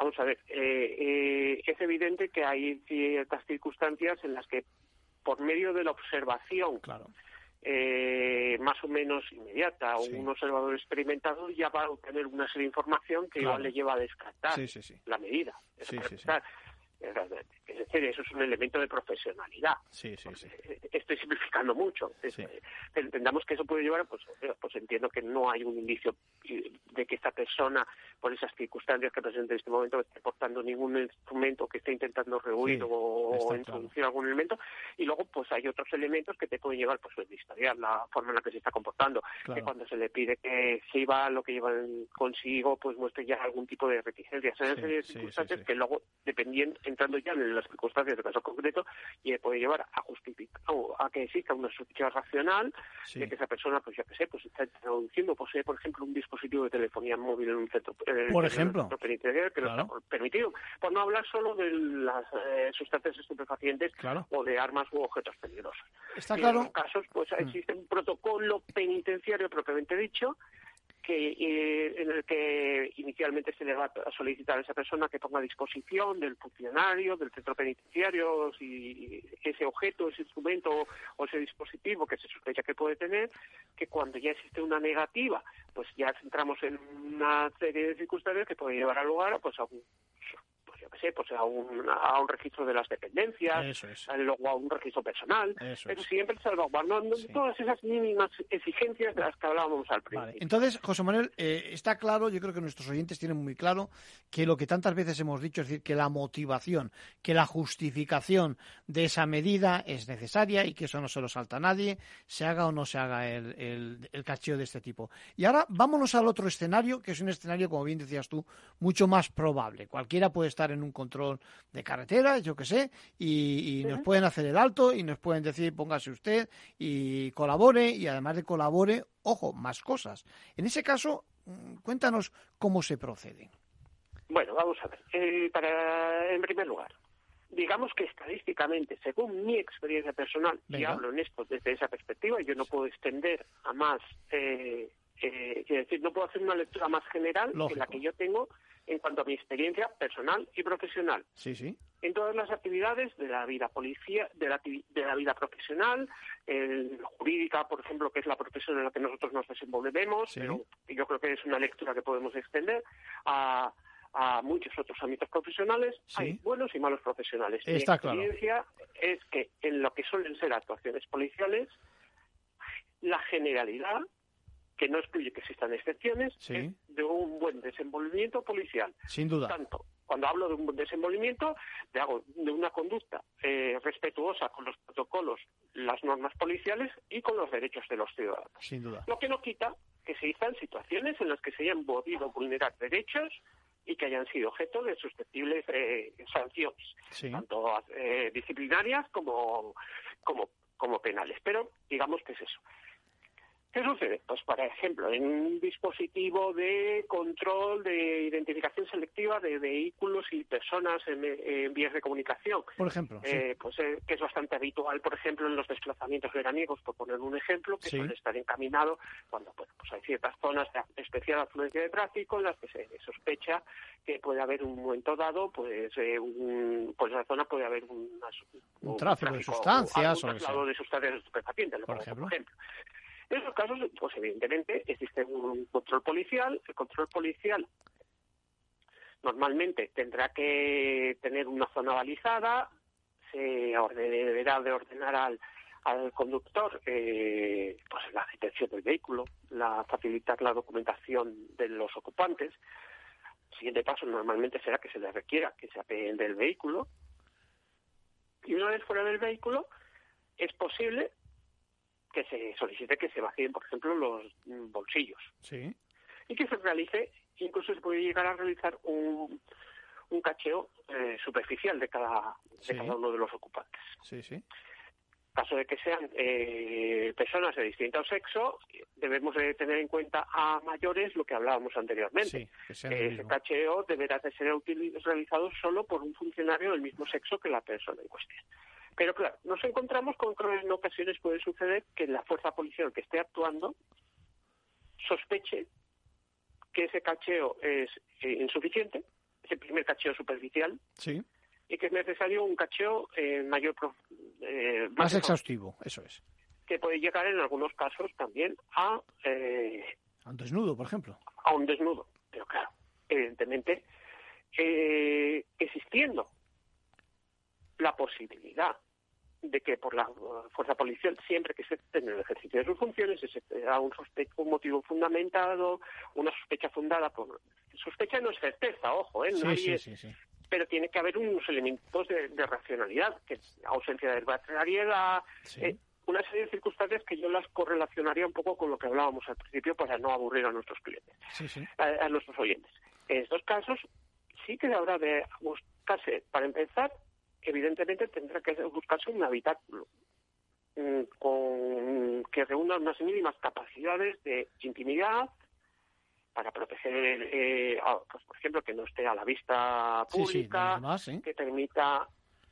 Vamos a ver, eh, eh, es evidente que hay ciertas circunstancias en las que por medio de la observación. Claro. Eh, más o menos inmediata o un observador experimentado ya va a obtener una serie de información que igual le lleva a descartar la medida. Es decir, eso es un elemento de profesionalidad. Sí, sí, sí. Estoy simplificando mucho. Entendamos que eso puede llevar, pues, pues entiendo que no hay un indicio de que esta persona, por esas circunstancias que presenta en este momento, esté portando ningún instrumento que esté intentando rehuir o, introducir algún elemento. Y luego, pues hay otros elementos que te pueden llevar, pues, el historial, la forma en la que se está comportando. Que cuando se le pide que se iba lo que llevan consigo, pues muestre ya algún tipo de reticencia. Son serie circunstancias que luego, dependiendo, entrando ya en las circunstancias del caso concreto, y puede llevar a justificar a que exista una sospecha racional de que esa persona, pues ya que sé, pues está introduciendo, posee, por ejemplo, un dispositivo de telefonía móvil en un centro, eh, por ejemplo, penitenciario que no está permitido. Por no hablar solo de las eh, sustancias estupefacientes o de armas u objetos peligrosos. Está claro. En los casos, pues mm. existe un protocolo penitenciario propiamente dicho que, eh, en el que inicialmente se le va a solicitar a esa persona que ponga a disposición del funcionario, del centro penitenciario, si ese objeto, ese instrumento o ese dispositivo que se sospecha que puede tener, que cuando ya existe una negativa, pues ya entramos en una serie de circunstancias que puede llevar al lugar pues, a un yo qué sé, pues a un, a un registro de las dependencias, luego a un registro personal, pero siempre salvaguardando todas esas mínimas exigencias de las que hablábamos al principio. Entonces, José Manuel, eh, está claro, yo creo que nuestros oyentes tienen muy claro que lo que tantas veces hemos dicho, es decir, que la motivación, que la justificación de esa medida es necesaria y que eso no se lo salta a nadie, se haga o no se haga el, el, el cacheo de este tipo. Y ahora vámonos al otro escenario, que es un escenario, como bien decías tú, mucho más probable. Cualquiera puede estar en un control de carretera, yo que sé, y, nos pueden hacer el alto y nos pueden decir póngase usted y colabore y además de colabore, ojo, más cosas. En ese caso, mm, cuéntanos cómo se procede. Bueno, vamos a ver. Eh, para, en primer lugar, digamos que estadísticamente, según mi experiencia personal, y hablo en esto desde esa perspectiva, yo no puedo extender a más, eh, eh, es decir, no puedo hacer una lectura más general que la que yo tengo en cuanto a mi experiencia personal y profesional. Sí, sí. En todas las actividades de la vida policía, de la, de la vida profesional, jurídica, por ejemplo, que es la profesión en la que nosotros nos desenvolvemos, pero yo creo que es una lectura que podemos extender a, muchos otros ámbitos profesionales. Hay buenos y malos profesionales. mi experiencia es que en lo que suelen ser actuaciones policiales, la generalidad que no excluye que existan excepciones, de un buen desenvolvimiento policial. Sin duda. Tanto cuando hablo de un buen desenvolvimiento, de, de una conducta eh, respetuosa con los protocolos, las normas policiales y con los derechos de los ciudadanos. Sin duda. Lo que no quita que se existan situaciones en las que se hayan podido vulnerar derechos y que hayan sido objeto de susceptibles eh, sanciones, tanto eh, disciplinarias como, como, como penales. Pero digamos que es eso. ¿Qué sucede? Pues, por ejemplo, en un dispositivo de control de identificación selectiva de vehículos y personas en, vías de comunicación. Por ejemplo. Eh, pues eh, que es bastante habitual, por ejemplo, en los desplazamientos veraniegos, por poner un ejemplo, que suele estar encaminado cuando pues hay ciertas zonas de especial afluencia de tráfico en las que se sospecha que puede haber un momento dado, pues, eh, un, pues en la zona puede haber un, tráfico, de sustancias o, de sustancias estupefacientes, por ejemplo. En esos casos, pues evidentemente existe un control policial. El control policial normalmente tendrá que tener una zona balizada, se deberá de ordenar al, al conductor eh, pues la detención del vehículo, la facilitar la documentación de los ocupantes. El siguiente paso normalmente será que se les requiera que se apeen del vehículo. Y una vez fuera del vehículo, es posible que se solicite que se vacíen, por ejemplo, los bolsillos. Sí. Y que se realice, incluso se puede llegar a realizar un, un cacheo eh, superficial de cada, de cada uno de los ocupantes. Sí, sí. caso de que sean eh, personas de distinto sexo, debemos de tener en cuenta a mayores lo que hablábamos anteriormente. Sí, Ese cacheo deberá de ser realizado solo por un funcionario del mismo sexo que la persona en cuestión. Pero claro, nos encontramos con que en ocasiones puede suceder que la fuerza policial que esté actuando sospeche que ese cacheo es eh, insuficiente, ese primer cacheo superficial, sí. y que es necesario un cacheo en mayor eh, más, exhaustivo, eso es. Que puede llegar en algunos casos también a... Eh, a un desnudo, por ejemplo. A un desnudo, pero claro, evidentemente, eh, existiendo la posibilidad de que por la fuerza policial, siempre que se esté en el ejercicio de sus funciones, se da un, un motivo fundamentado, una sospecha fundada por... Sospecha no es certeza, ojo, ¿eh? Sí, sí, sí, pero tiene que haber unos elementos de, racionalidad, que ausencia de arbitrariedad, eh, una serie de circunstancias que yo las correlacionaría un poco con lo que hablábamos al principio para no aburrir a nuestros clientes, a, nuestros oyentes. En estos casos sí que habrá de buscarse, para empezar, evidentemente tendrá que buscarse un habitáculo mm, con que reúna unas mínimas capacidades de intimidad para proteger, eh, pues, por ejemplo, que no esté a la vista pública, que permita,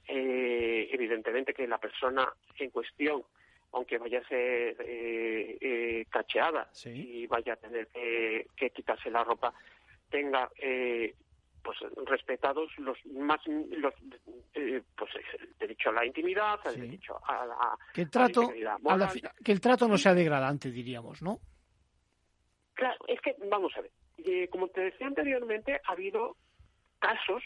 eh, evidentemente, que la persona en cuestión, aunque vaya a ser eh, eh cacheada y vaya a tener que, que quitarse la ropa, tenga pues respetados los más los eh, pues el derecho a la intimidad el derecho a la que el trato que el trato no sea degradante diríamos no claro es que vamos a ver eh, como te decía anteriormente ha habido casos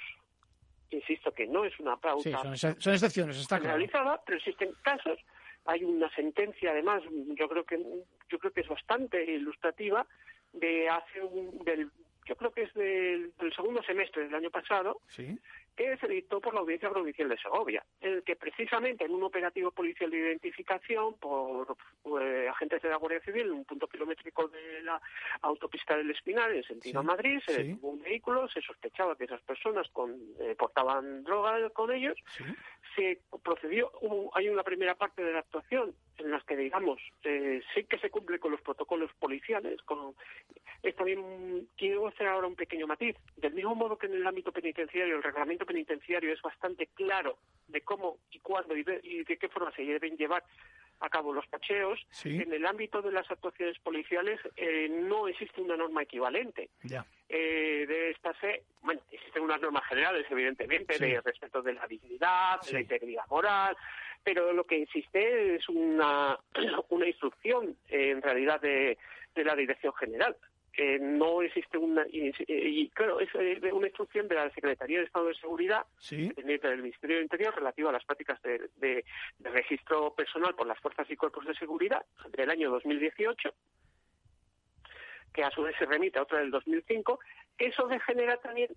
insisto que no es una pauta sí, son, excepciones está realizada pero existen casos. Hay una sentencia además yo creo que yo creo que es bastante ilustrativa de hace un, del yo creo que es del, segundo semestre del año pasado, que se dictó por la Audiencia Provincial de Segovia, en el que precisamente en un operativo policial de identificación por eh, agentes de la Guardia Civil en un punto kilométrico de la autopista del Espinal en sentido a Madrid, se detuvo un vehículo, se sospechaba que esas personas con, eh, portaban droga con ellos, se procedió, hay una primera parte de la actuación en la que, digamos, eh, sí que se cumple con los protocolos policiales, con, es también, quiero hacer ahora un pequeño matiz, del mismo modo que en el ámbito penitenciario, el reglamento penitenciario es bastante claro de cómo y cuándo y de, qué forma se deben llevar a cabo los pacheos. En el ámbito de las actuaciones policiales eh, no existe una norma equivalente. Eh, de esta se, bueno, existen unas normas generales, evidentemente, de respeto de la dignidad, de la integridad moral, pero lo que existe es una, (clears throat) una instrucción, en realidad, de, de la Dirección General que no existe una y, claro es eh, una instrucción de la Secretaría de Estado de Seguridad dependiente del Ministerio del Interior relativa a las prácticas de, registro personal por las fuerzas y cuerpos de seguridad del año 2018 que a su vez se remite a otra del 2005 que eso genera también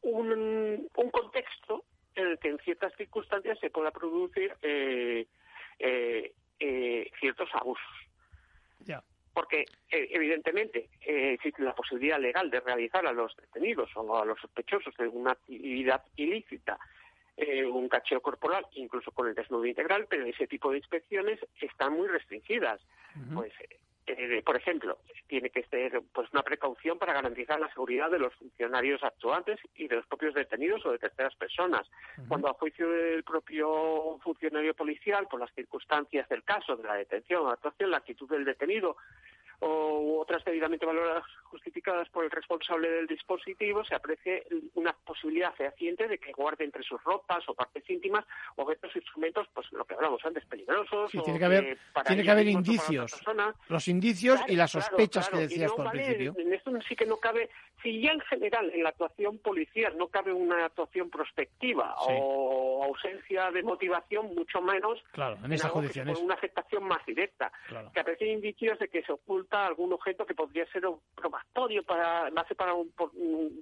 un, un contexto en el que en ciertas circunstancias se pueda producir eh, eh, ciertos abusos. Ya. Porque eh, evidentemente eh, existe la posibilidad legal de realizar a los detenidos o a los sospechosos de una actividad ilícita eh, un cacheo corporal, incluso con el desnudo integral, pero ese tipo de inspecciones están muy restringidas. Pues eh, por ejemplo, tiene que ser pues una precaución para garantizar la seguridad de los funcionarios actuantes y de los propios detenidos o de terceras personas. Cuando a juicio del propio funcionario policial, por las circunstancias del caso, de la detención o actuación, la actitud del detenido o otras debidamente valoradas justificadas por el responsable del dispositivo, se aprecie una posibilidad fehaciente de que guarde entre sus ropas o partes íntimas objetos, instrumentos, pues lo que hablamos antes, peligrosos. tiene que haber, tiene que haber indicios. Los indicios y las sospechas que decías al principio. En esto sí que no cabe, si ya en general en la actuación policial no cabe una actuación prospectiva o ausencia de motivación, mucho menos. Claro, en esas condiciones. Una afectación más directa. Que aprecien indicios de que se oculta algún objeto que podría ser probatorio para para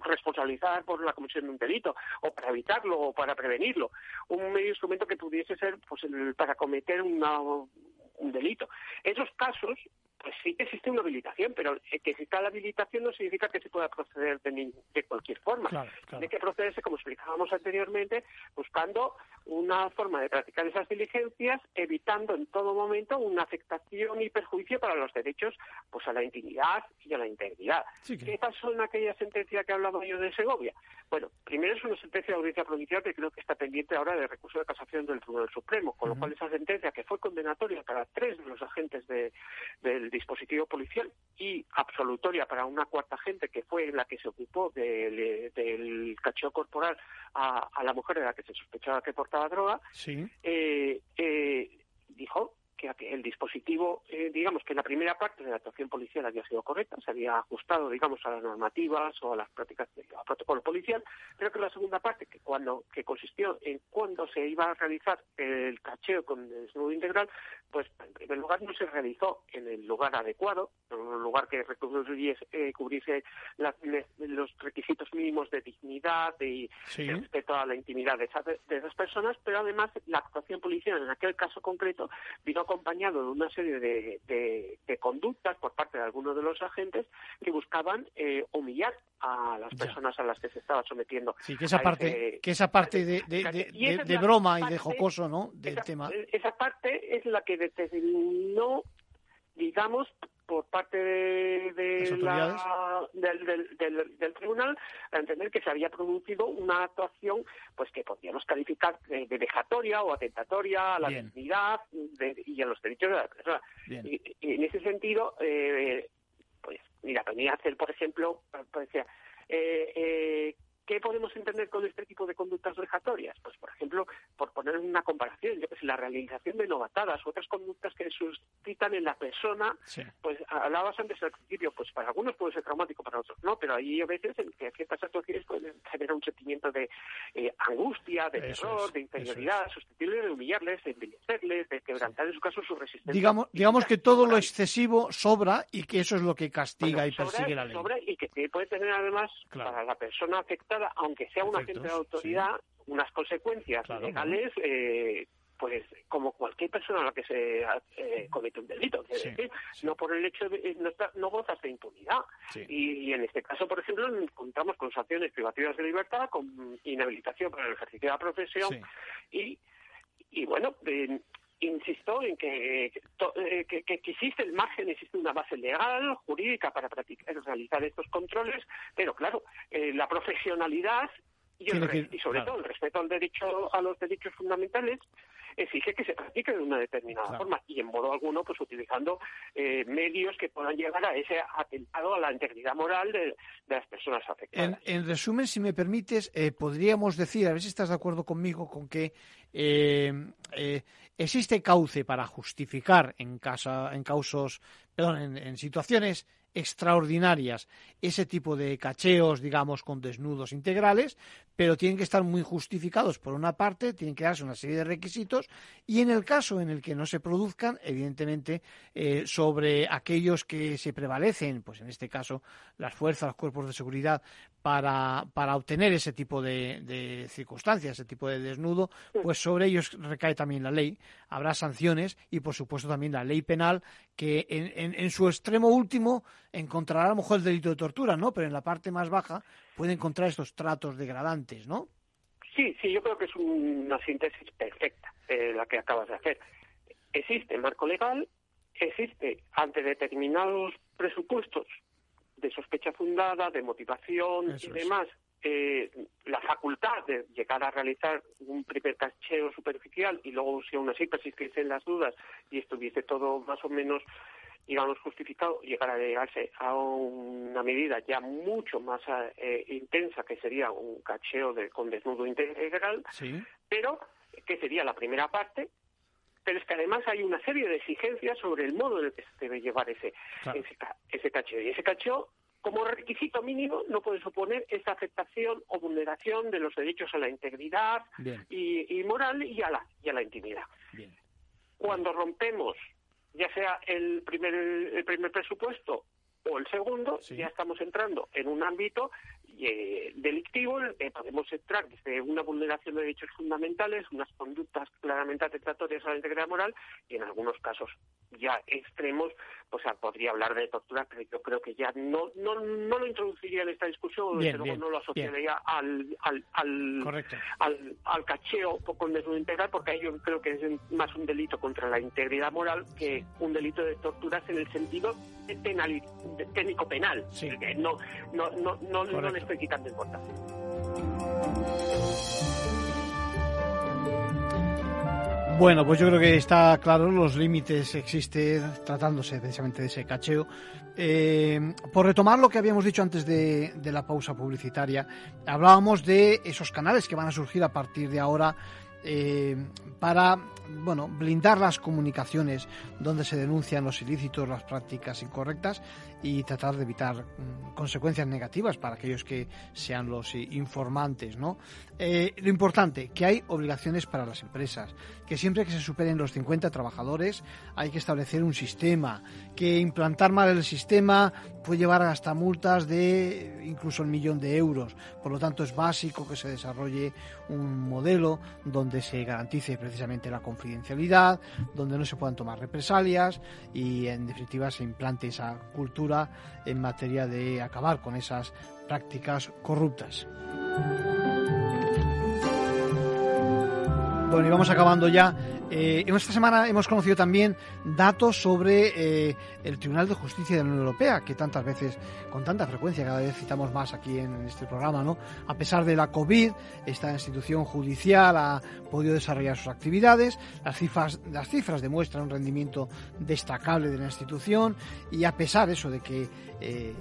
responsabilizar por la comisión de un delito o para evitarlo o para prevenirlo. Un medio instrumento que pudiese ser pues para cometer un delito. Esos casos pues sí que existe una habilitación, pero que exista la habilitación no significa que se pueda proceder de, de cualquier forma. Tiene que procederse, como explicábamos anteriormente, buscando una forma de practicar esas diligencias, evitando en todo momento una afectación y perjuicio para los derechos pues a la intimidad y a la integridad. ¿Qué pasó en aquella sentencia que hablaba yo de Segovia? Bueno, primero es una sentencia de audiencia provincial que creo que está pendiente ahora de recurso de casación del Tribunal Supremo, con lo cual esa sentencia que fue condenatoria para tres de los agentes del el dispositivo policial y absolutoria para una cuarta gente que fue la que se ocupó del, cacheo corporal a, la mujer de la que se sospechaba que portaba droga, sí. eh, eh, dijo que el dispositivo, eh, digamos que la primera parte de la actuación policial había sido correcta, se había ajustado, digamos, a las normativas o a las prácticas del protocolo policial, pero que la segunda parte, que cuando que consistió en cuándo se iba a realizar el cacheo con desnudo integral, pues en primer lugar no se realizó en el lugar adecuado, en un lugar que cubriese, eh, cubriese los requisitos mínimos de dignidad y respeto a la intimidad de esas, de esas personas, pero además la actuación policial en aquel caso concreto vino acompañado de una serie de, de, conductas por parte de algunos de los agentes que buscaban eh, humillar a las personas a las que se estaba sometiendo. Sí, que esa parte, que esa parte de, de, broma y de jocoso, ¿no? Del tema. Esa parte es la que determinó, digamos, por parte de, la, del, del, del, tribunal a entender que se había producido una actuación pues que podríamos calificar de, vejatoria o atentatoria a la dignidad y a los derechos de la persona. Y, en ese sentido, eh, pues mira, venía a hacer, por ejemplo, pues, eh, eh, ¿Qué podemos entender con este tipo de conductas vejatorias? Pues, por ejemplo, por poner una comparación, yo que sé, la realización de novatadas, otras conductas que suscitan en la persona, pues hablabas antes al principio, pues para algunos puede ser traumático, para otros no, pero hay a veces en que ciertas actuaciones pueden generar un sentimiento de eh, angustia, de terror, de inferioridad, susceptible de humillarles, de envilecerles, de quebrantar en su caso su resistencia. Digamos, digamos que todo lo excesivo sobra y que eso es lo que castiga y persigue la ley. Sobra y que puede tener además para la persona afectada aunque sea un agente de autoridad, unas consecuencias legales, eh, pues como cualquier persona a la que se eh, comete un delito. no por el hecho de eh, no, no gozas de impunidad. Y, en este caso, por ejemplo, encontramos con sanciones privativas de libertad, con inhabilitación para el ejercicio de la profesión y, y bueno, insisto en que, que, que, existe el margen, existe una base legal, jurídica para practicar, realizar estos controles, pero claro, eh, la profesionalidad y, y sobre todo el respeto al derecho a los derechos fundamentales exige que se practique de una determinada forma y en modo alguno pues utilizando eh, medios que puedan llegar a ese atentado a la integridad moral de, las personas afectadas. En, resumen, si me permites, eh, podríamos decir, a ver si estás de acuerdo conmigo, con que eh, existe cauce para justificar en, casa, en causos, perdón, en situaciones extraordinarias ese tipo de cacheos, digamos, con desnudos integrales, pero tienen que estar muy justificados por una parte, tienen que darse una serie de requisitos y en el caso en el que no se produzcan, evidentemente, eh, sobre aquellos que se prevalecen, pues en este caso las fuerzas, los cuerpos de seguridad, para, para obtener ese tipo de, circunstancias, ese tipo de desnudo, pues sobre ellos recae también la ley. Habrá sanciones y, por supuesto, también la ley penal que en, en, su extremo último encontrará a lo mejor el delito de tortura, ¿no? Pero en la parte más baja puede encontrar estos tratos degradantes, ¿no? Sí, sí, yo creo que es una síntesis perfecta eh, la que acabas de hacer. Existe marco legal, existe ante determinados presupuestos de sospecha fundada, de motivación y demás, eh, la facultad de llegar a realizar un primer cacheo superficial y luego si aún así persistiesen las dudas y estuviese todo más o menos digamos justificado llegar a llegarse a una medida ya mucho más eh, intensa que sería un cacheo de, con desnudo integral pero que sería la primera parte pero es que además hay una serie de exigencias sobre el modo en el que se debe llevar ese, ese, ese cacheo. Y ese cacheo como requisito mínimo no puede suponer esa afectación o vulneración de los derechos a la integridad y, moral y a la, y a la intimidad. Cuando rompemos, ya sea el primer, el primer presupuesto o el segundo, ya estamos entrando en un ámbito eh, delictivo que podemos entrar desde una vulneración de derechos fundamentales, unas conductas claramente atentatorias a la integridad moral y en algunos casos ya extremos, pues podría hablar de tortura, pero yo creo que ya no no, no lo introduciría en esta discusión, desde luego no lo asociaría al al, al, al, al, cacheo con desnudo integral, porque ahí yo creo que es más un delito contra la integridad moral que un delito de torturas en el sentido penal, técnico penal. No, no, no, no, no le estoy quitando importancia. Bueno, pues yo creo que está claro, los límites existen tratándose precisamente de ese cacheo. Eh, por retomar lo que habíamos dicho antes de, de la pausa publicitaria, hablábamos de esos canales que van a surgir a partir de ahora eh, para bueno, blindar las comunicaciones donde se denuncian los ilícitos, las prácticas incorrectas y tratar de evitar mm, consecuencias negativas para aquellos que sean los informantes. ¿no? Eh, lo importante, que hay obligaciones para las empresas, que siempre que se superen los 50 trabajadores hay que establecer un sistema, que implantar mal el sistema puede llevar hasta multas de incluso un millón de euros. Por lo tanto, es básico que se desarrolle un modelo donde se garantice precisamente la confidencialidad, donde no se puedan tomar represalias y, en definitiva, se implante esa cultura en materia de acabar con esas prácticas corruptas. Bueno, y vamos acabando ya. Eh, esta semana hemos conocido también datos sobre eh, el Tribunal de Justicia de la Unión Europea, que tantas veces, con tanta frecuencia, cada vez citamos más aquí en este programa, ¿no? A pesar de la COVID, esta institución judicial ha podido desarrollar sus actividades, las cifras, las cifras demuestran un rendimiento destacable de la institución y a pesar eso de que eh,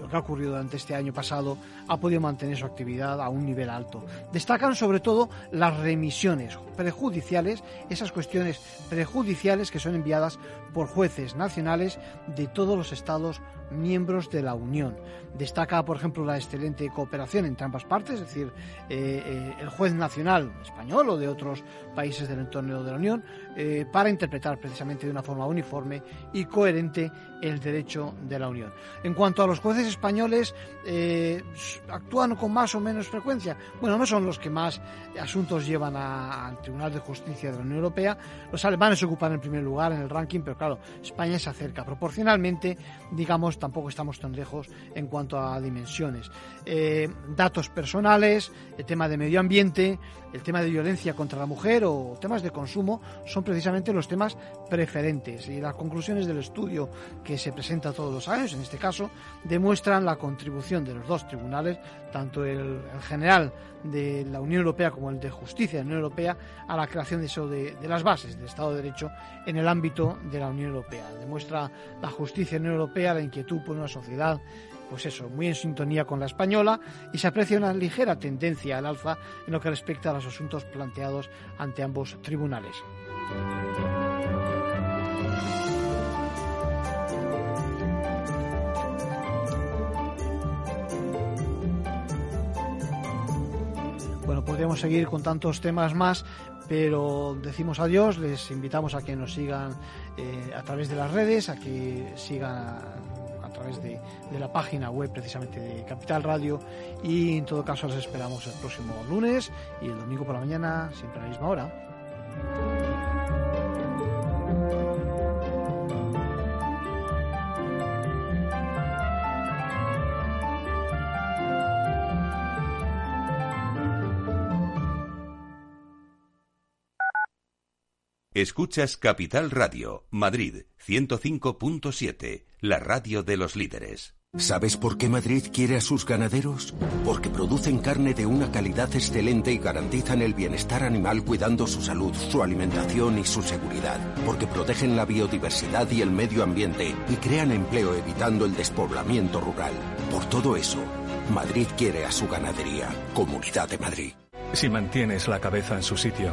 lo que ha ocurrido durante este año pasado, ha podido mantener su actividad a un nivel alto. Destacan sobre todo las remisiones prejudiciales, esas cuestiones prejudiciales que son enviadas por jueces nacionales de todos los estados miembros de la Unión. Destaca, por ejemplo, la excelente cooperación entre ambas partes, es decir, eh, eh, el juez nacional español o de otros países del entorno de la Unión, eh, para interpretar precisamente de una forma uniforme y coherente el derecho de la Unión. En cuanto a los jueces españoles, actúan con más o menos frecuencia. Bueno, no son los que más asuntos llevan al Tribunal de Justicia de la Unión Europea. Los alemanes ocupan el primer lugar en el ranking, pero claro, España se acerca proporcionalmente, digamos, tampoco estamos tan lejos en cuanto a dimensiones. Eh, datos personales, el tema de medio ambiente, el tema de violencia contra la mujer o temas de consumo son precisamente los temas preferentes. Y las conclusiones del estudio que se presenta todos los años, en este caso, demuestran la contribución de los dos tribunales, tanto el, general de la Unión Europea como el de Justicia de la Unión Europea, a la creación de, eso de, de las bases del Estado de Derecho en el ámbito de la Unión Europea. Demuestra la justicia en la Unión Europea la inquietud por una sociedad pues eso, muy en sintonía con la española y se aprecia una ligera tendencia al alza en lo que respecta a los asuntos planteados ante ambos tribunales. Bueno, podríamos seguir con tantos temas más, pero decimos adiós, les invitamos a que nos sigan eh, a través de las redes, a que sigan través de, de, la página web precisamente de Capital Radio y en todo caso los esperamos el próximo lunes y el domingo por la mañana, siempre a la misma hora. Escuchas Capital Radio, Madrid 105.7, la radio de los líderes. ¿Sabes por qué Madrid quiere a sus ganaderos? Porque producen carne de una calidad excelente y garantizan el bienestar animal cuidando su salud, su alimentación y su seguridad. Porque protegen la biodiversidad y el medio ambiente y crean empleo evitando el despoblamiento rural. Por todo eso, Madrid quiere a su ganadería. Comunidad de Madrid. Si mantienes la cabeza en su sitio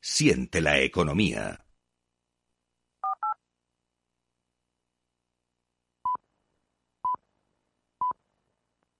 Siente la economía.